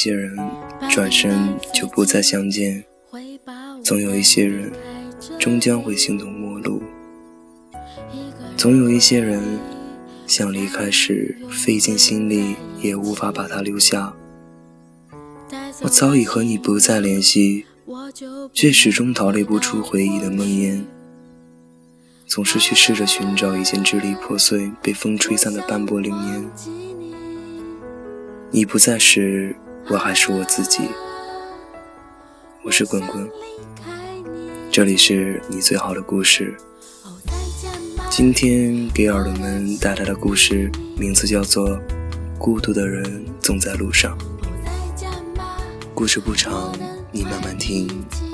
些人转身就不再相见，总有一些人终将会形同陌路，总有一些人想离开时费尽心力也无法把他留下。我早已和你不再联系，却始终逃离不出回忆的梦魇。总是去试着寻找已经支离破碎、被风吹散的斑驳流年。你不在时，我还是我自己。我是滚滚，这里是你最好的故事。今天给耳朵们带来的故事名字叫做《孤独的人总在路上》。故事不长，你慢慢听，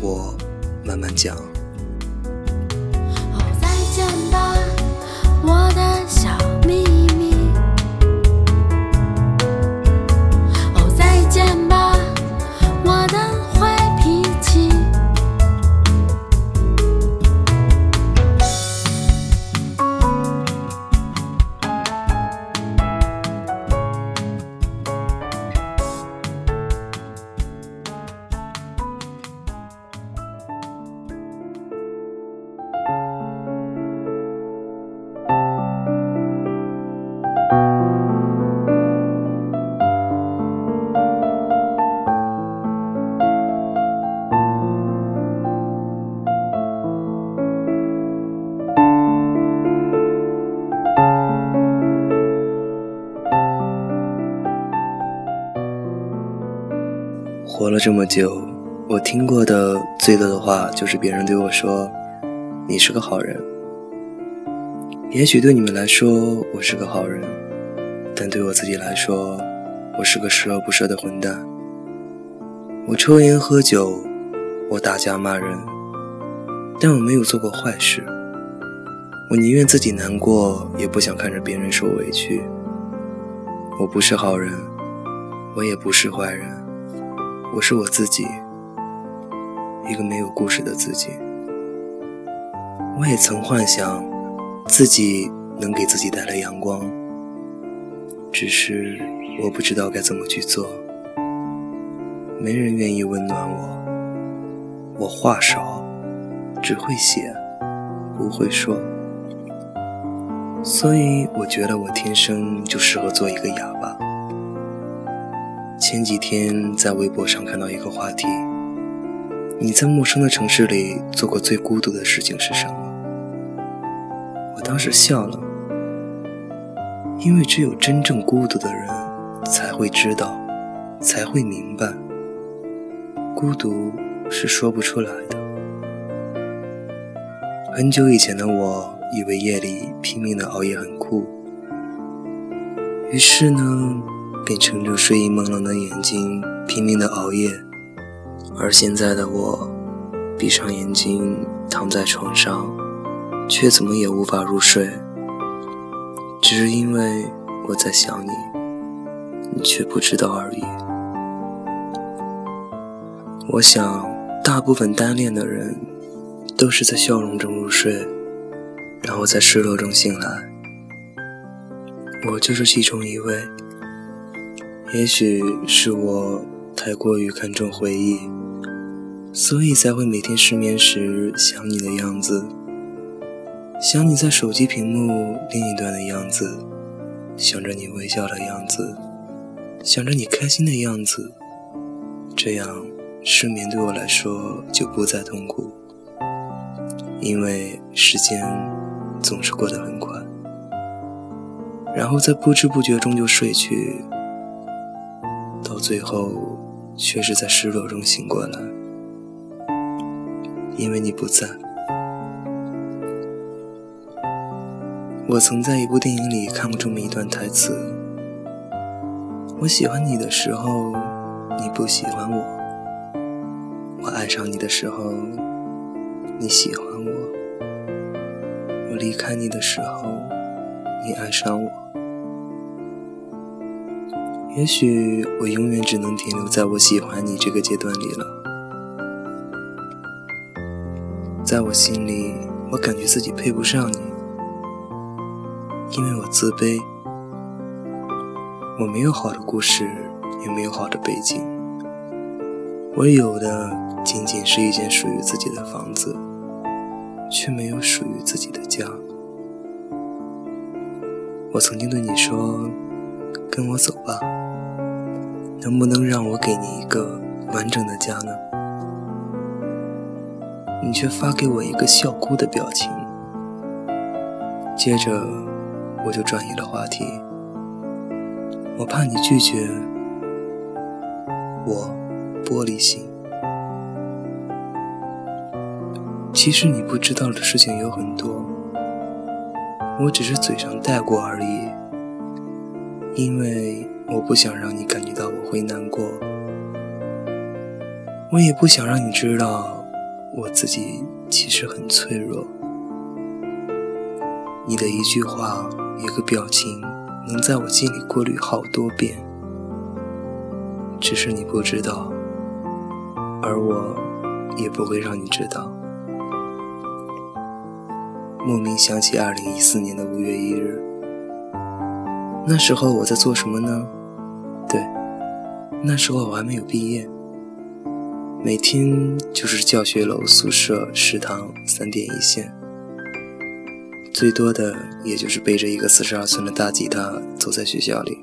我慢慢讲。这么久，我听过的最多的话就是别人对我说：“你是个好人。”也许对你们来说我是个好人，但对我自己来说，我是个十恶不赦的混蛋。我抽烟喝酒，我打架骂人，但我没有做过坏事。我宁愿自己难过，也不想看着别人受委屈。我不是好人，我也不是坏人。我是我自己，一个没有故事的自己。我也曾幻想自己能给自己带来阳光，只是我不知道该怎么去做。没人愿意温暖我，我话少，只会写，不会说，所以我觉得我天生就适合做一个哑巴。前几天在微博上看到一个话题：你在陌生的城市里做过最孤独的事情是什么？我当时笑了，因为只有真正孤独的人才会知道，才会明白，孤独是说不出来的。很久以前的我以为夜里拼命的熬夜很酷，于是呢。便撑着睡意朦胧的眼睛拼命的熬夜，而现在的我，闭上眼睛躺在床上，却怎么也无法入睡，只是因为我在想你，你却不知道而已。我想，大部分单恋的人，都是在笑容中入睡，然后在失落中醒来。我就是其中一位。也许是我太过于看重回忆，所以才会每天失眠时想你的样子，想你在手机屏幕另一端的样子，想着你微笑的样子，想着你开心的样子，这样失眠对我来说就不再痛苦，因为时间总是过得很快，然后在不知不觉中就睡去。到最后，却是在失落中醒过来，因为你不在。我曾在一部电影里看过这么一段台词：我喜欢你的时候，你不喜欢我；我爱上你的时候，你喜欢我；我离开你的时候，你爱上我。也许我永远只能停留在我喜欢你这个阶段里了。在我心里，我感觉自己配不上你，因为我自卑。我没有好的故事，也没有好的背景，我有的仅仅是一间属于自己的房子，却没有属于自己的家。我曾经对你说：“跟我走吧，能不能让我给你一个完整的家呢？”你却发给我一个笑哭的表情，接着我就转移了话题。我怕你拒绝，我玻璃心。其实你不知道的事情有很多，我只是嘴上带过而已。因为我不想让你感觉到我会难过，我也不想让你知道我自己其实很脆弱。你的一句话，一个表情。能在我心里过滤好多遍，只是你不知道，而我也不会让你知道。莫名想起二零一四年的五月一日，那时候我在做什么呢？那时候我还没有毕业，每天就是教学楼、宿舍、食堂三点一线。最多的也就是背着一个四十二寸的大吉他走在学校里。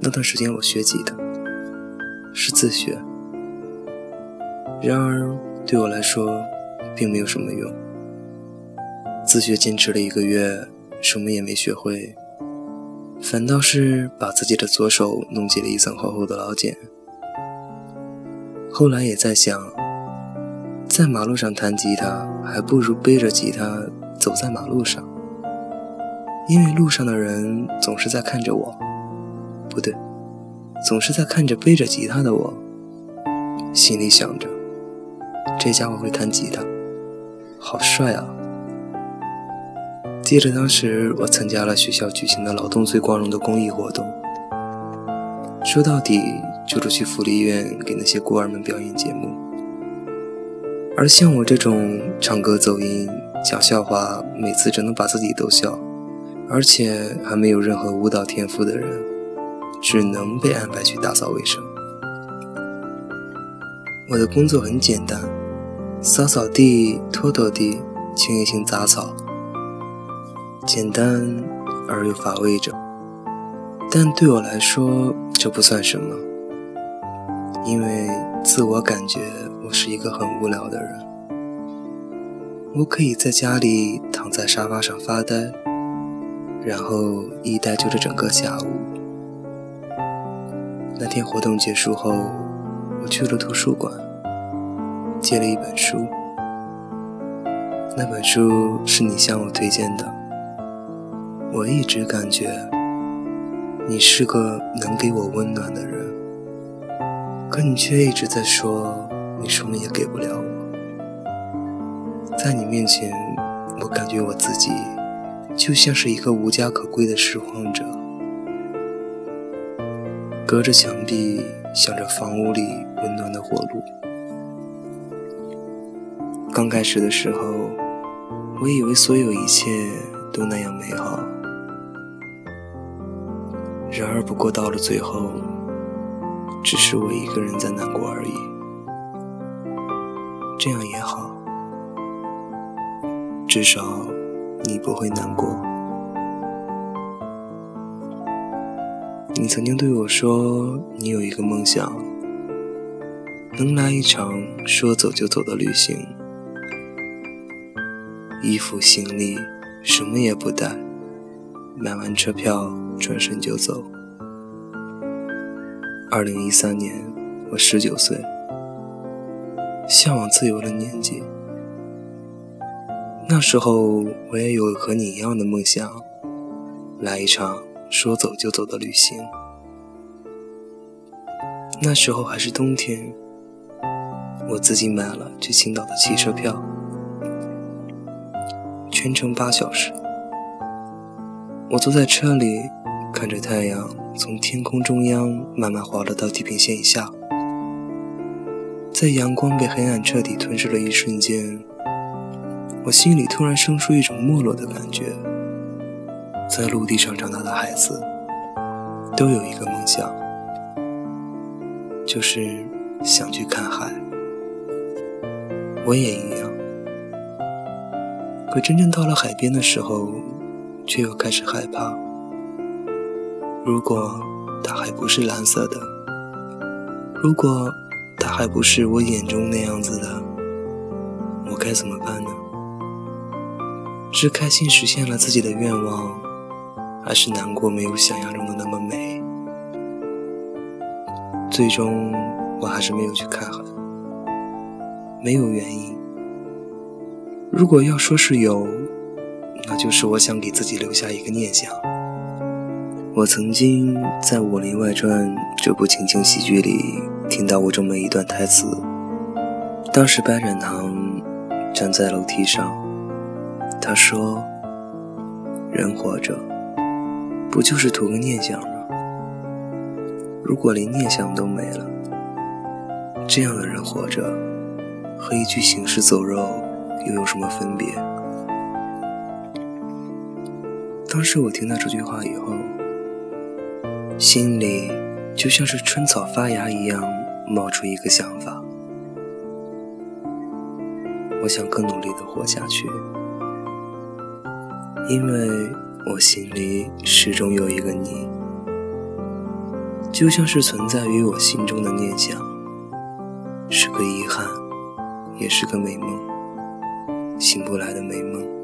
那段时间我学吉他，是自学。然而对我来说，并没有什么用。自学坚持了一个月，什么也没学会，反倒是把自己的左手弄起了一层厚厚的老茧。后来也在想。在马路上弹吉他，还不如背着吉他走在马路上，因为路上的人总是在看着我，不对，总是在看着背着吉他的我，心里想着，这家伙会弹吉他，好帅啊！记得当时我参加了学校举行的劳动最光荣的公益活动，说到底就是去福利院给那些孤儿们表演节目。而像我这种唱歌走音、讲笑话，每次只能把自己逗笑，而且还没有任何舞蹈天赋的人，只能被安排去打扫卫生。我的工作很简单，扫扫地、拖拖地、清一清杂草，简单而又乏味着。但对我来说，这不算什么，因为自我感觉我。是一个很无聊的人，我可以在家里躺在沙发上发呆，然后一呆就是整个下午。那天活动结束后，我去了图书馆，借了一本书。那本书是你向我推荐的，我一直感觉你是个能给我温暖的人，可你却一直在说。你什么也给不了我，在你面前，我感觉我自己就像是一个无家可归的拾荒者，隔着墙壁，想着房屋里温暖的火炉。刚开始的时候，我以为所有一切都那样美好，然而不过到了最后，只是我一个人在难过而已。这样也好，至少你不会难过。你曾经对我说，你有一个梦想，能来一场说走就走的旅行，衣服行李什么也不带，买完车票转身就走。二零一三年，我十九岁。向往自由的年纪，那时候我也有和你一样的梦想，来一场说走就走的旅行。那时候还是冬天，我自己买了去青岛的汽车票，全程八小时。我坐在车里，看着太阳从天空中央慢慢滑落到地平线以下。在阳光被黑暗彻底吞噬的一瞬间，我心里突然生出一种没落的感觉。在陆地上长大的孩子，都有一个梦想，就是想去看海。我也一样。可真正到了海边的时候，却又开始害怕。如果它还不是蓝色的，如果它还不是我眼中那样子的，我该怎么办呢？是开心实现了自己的愿望，还是难过没有想象中的那么美？最终，我还是没有去看海，没有原因。如果要说是有，那就是我想给自己留下一个念想。我曾经在《武林外传》这部情景喜剧里听到过这么一段台词，当时白展堂站在楼梯上。他说：“人活着，不就是图个念想吗？如果连念想都没了，这样的人活着，和一具行尸走肉又有什么分别？”当时我听到这句话以后，心里就像是春草发芽一样，冒出一个想法：我想更努力的活下去。因为我心里始终有一个你，就像是存在于我心中的念想，是个遗憾，也是个美梦，醒不来的美梦。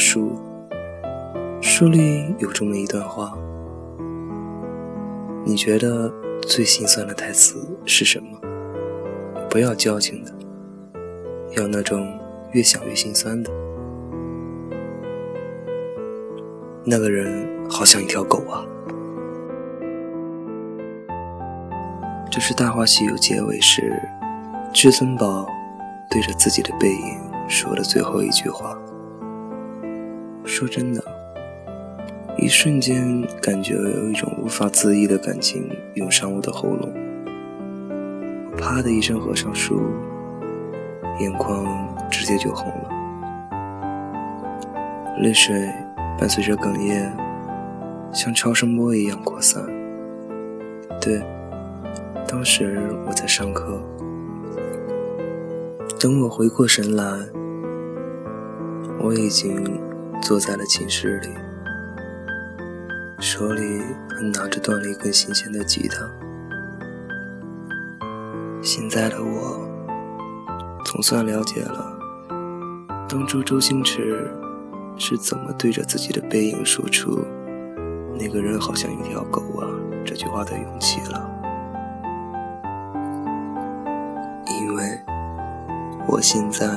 书书里有这么一段话，你觉得最心酸的台词是什么？不要矫情的，要那种越想越心酸的。那个人好像一条狗啊！这是《大话西游》结尾时，至尊宝对着自己的背影说的最后一句话。说真的。一瞬间，感觉有一种无法自抑的感情涌上我的喉咙，我啪的一声合上书，眼眶直接就红了，泪水伴随着哽咽，像超声波一样扩散。对，当时我在上课，等我回过神来，我已经坐在了寝室里。手里还拿着断了一根新鲜的吉他。现在的我，总算了解了当初周星驰是怎么对着自己的背影说出“那个人好像一条狗啊”这句话的勇气了。因为我现在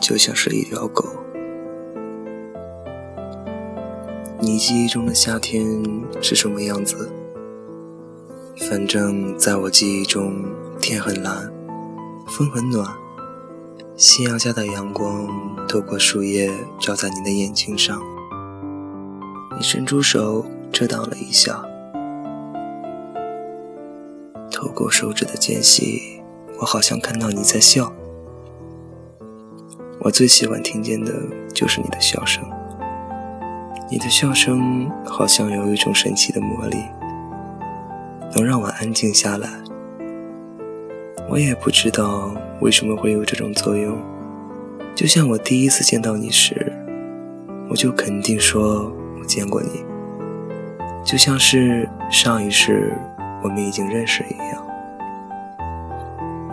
就像是一条狗。你记忆中的夏天是什么样子？反正在我记忆中，天很蓝，风很暖，夕阳下的阳光透过树叶照在你的眼睛上，你伸出手遮挡了一下，透过手指的间隙，我好像看到你在笑。我最喜欢听见的就是你的笑声。你的笑声好像有一种神奇的魔力，能让我安静下来。我也不知道为什么会有这种作用，就像我第一次见到你时，我就肯定说我见过你，就像是上一世我们已经认识一样。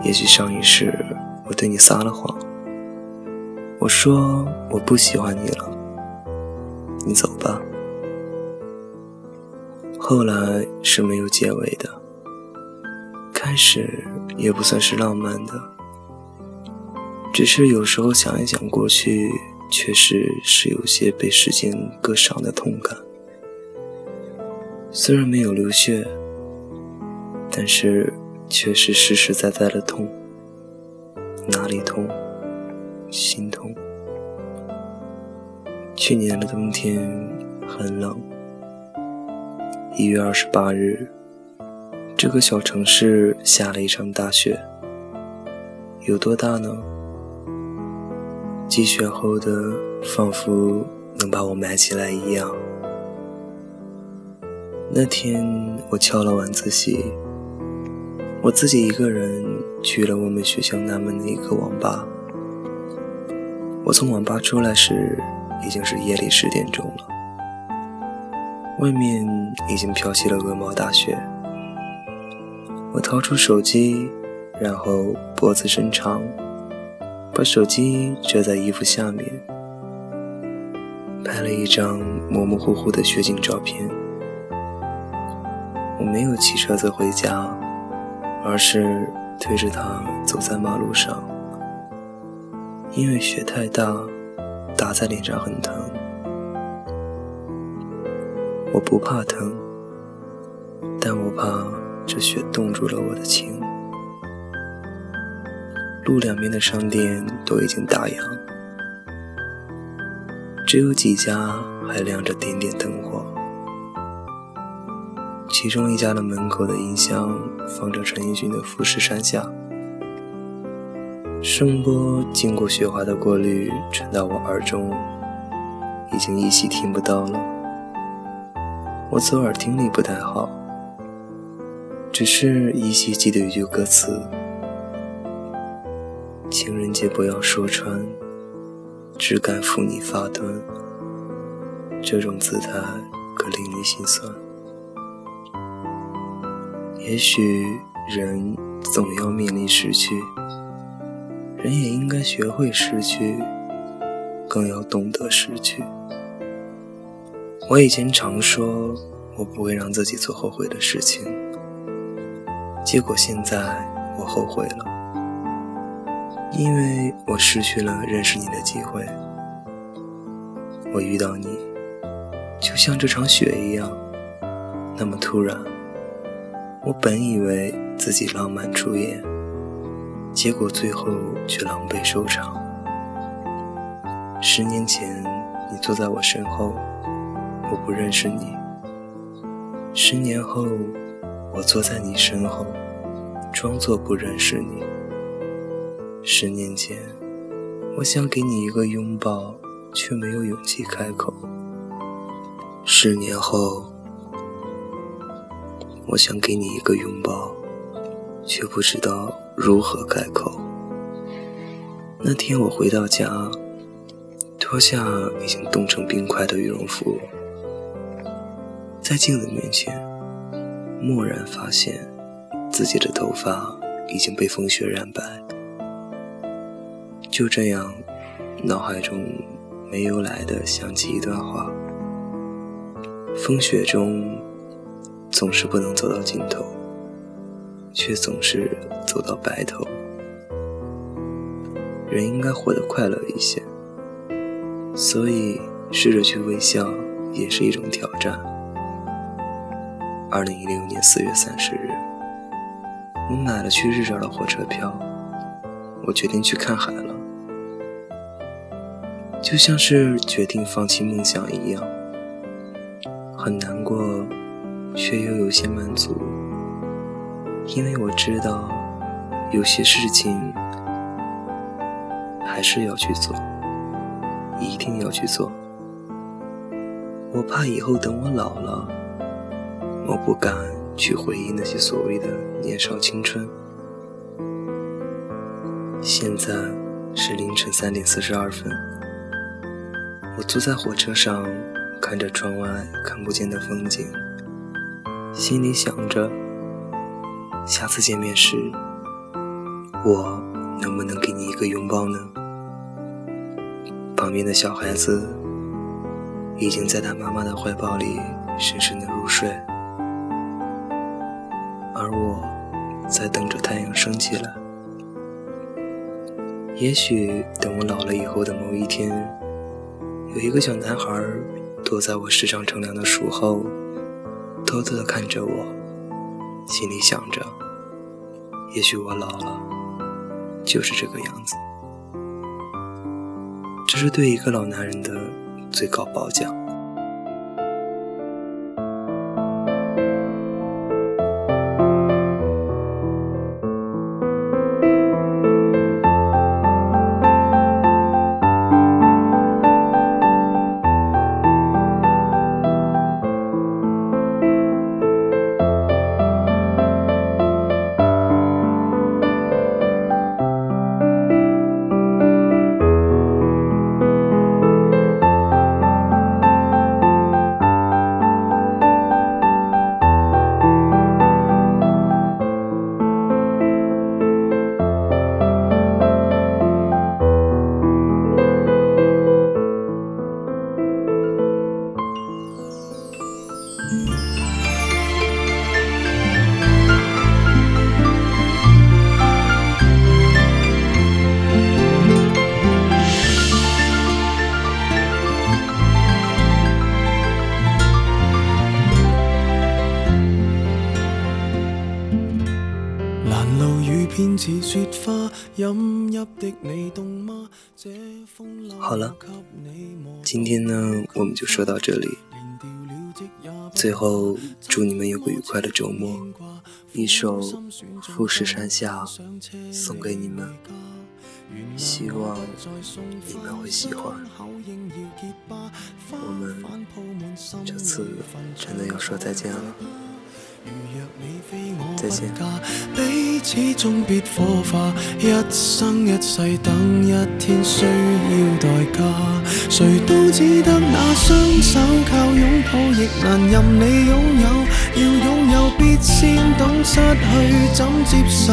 也许上一世我对你撒了谎，我说我不喜欢你了，你走吧。后来是没有结尾的，开始也不算是浪漫的，只是有时候想一想过去，确实是有些被时间割伤的痛感。虽然没有流血，但是却是实实在在的痛，哪里痛？心痛。去年的冬天很冷。一月二十八日，这个小城市下了一场大雪，有多大呢？积雪厚的，仿佛能把我埋起来一样。那天我翘了晚自习，我自己一个人去了我们学校南门的一个网吧。我从网吧出来时，已经是夜里十点钟了。外面已经飘起了鹅毛大雪，我掏出手机，然后脖子伸长，把手机遮在衣服下面，拍了一张模模糊糊的雪景照片。我没有骑车子回家，而是推着它走在马路上，因为雪太大，打在脸上很疼。我不怕疼，但我怕这雪冻住了我的情。路两边的商店都已经打烊，只有几家还亮着点点灯火。其中一家的门口的音箱放着陈奕迅的《富士山下》，声波经过雪花的过滤传到我耳中，已经依稀听不到了。我左耳听力不太好，只是依稀记得一句歌词：“情人节不要说穿，只敢抚你发端。”这种姿态可令你心酸。也许人总要面临失去，人也应该学会失去，更要懂得失去。我以前常说，我不会让自己做后悔的事情，结果现在我后悔了，因为我失去了认识你的机会。我遇到你，就像这场雪一样，那么突然。我本以为自己浪漫出演，结果最后却狼狈收场。十年前，你坐在我身后。我不认识你。十年后，我坐在你身后，装作不认识你。十年前，我想给你一个拥抱，却没有勇气开口。十年后，我想给你一个拥抱，却不知道如何开口。那天我回到家，脱下已经冻成冰块的羽绒服。在镜子面前，蓦然发现自己的头发已经被风雪染白。就这样，脑海中没由来的想起一段话：风雪中总是不能走到尽头，却总是走到白头。人应该活得快乐一些，所以试着去微笑也是一种挑战。二零一六年四月三十日，我买了去日照的火车票，我决定去看海了，就像是决定放弃梦想一样，很难过，却又有些满足，因为我知道有些事情还是要去做，一定要去做，我怕以后等我老了。我不敢去回忆那些所谓的年少青春。现在是凌晨三点四十二分。我坐在火车上，看着窗外看不见的风景，心里想着，下次见面时，我能不能给你一个拥抱呢？旁边的小孩子已经在他妈妈的怀抱里深深的入睡，而我在等着太阳升起来。也许等我老了以后的某一天，有一个小男孩躲在我时常乘凉的树后，偷偷的看着我，心里想着，也许我老了就是这个样子。这是对一个老男人的最高褒奖。好了，今天呢，我们就说到这里。最后，祝你们有个愉快的周末。一首《富士山下》送给你们，希望你们会喜欢。我们这次真的要说再见了。再见。彼此终必火花，一生一世等一天需要代价。谁都只得那双手靠拥抱，亦难任你拥有。要拥有必先懂失去怎接受。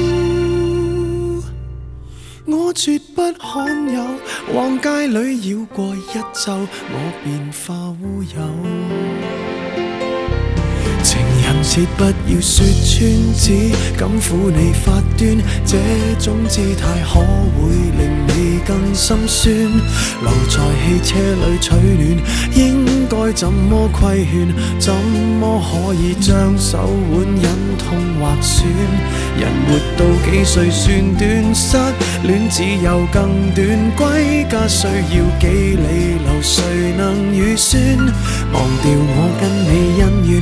我绝不罕有，往街里绕过一周，我便化乌有。情人节不要说穿，只敢抚你发端，这种姿态可会令你更心酸。留在汽车里取暖，应该怎么规劝？怎么可以将手腕忍痛划损？人活到几岁算短？失恋只有更短，归家需要几里路？谁能预算？忘掉我跟你恩怨。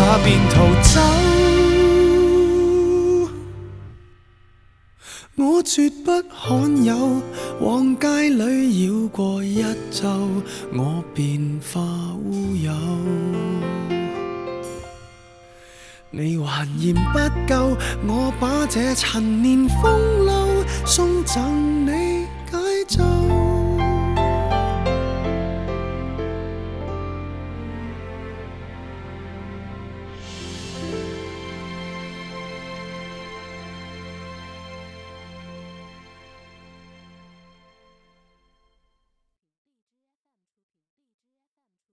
下便逃走。我绝不罕有，往街里绕过一周，我便化乌有。你还嫌不够，我把这陈年风流送赠你解咒。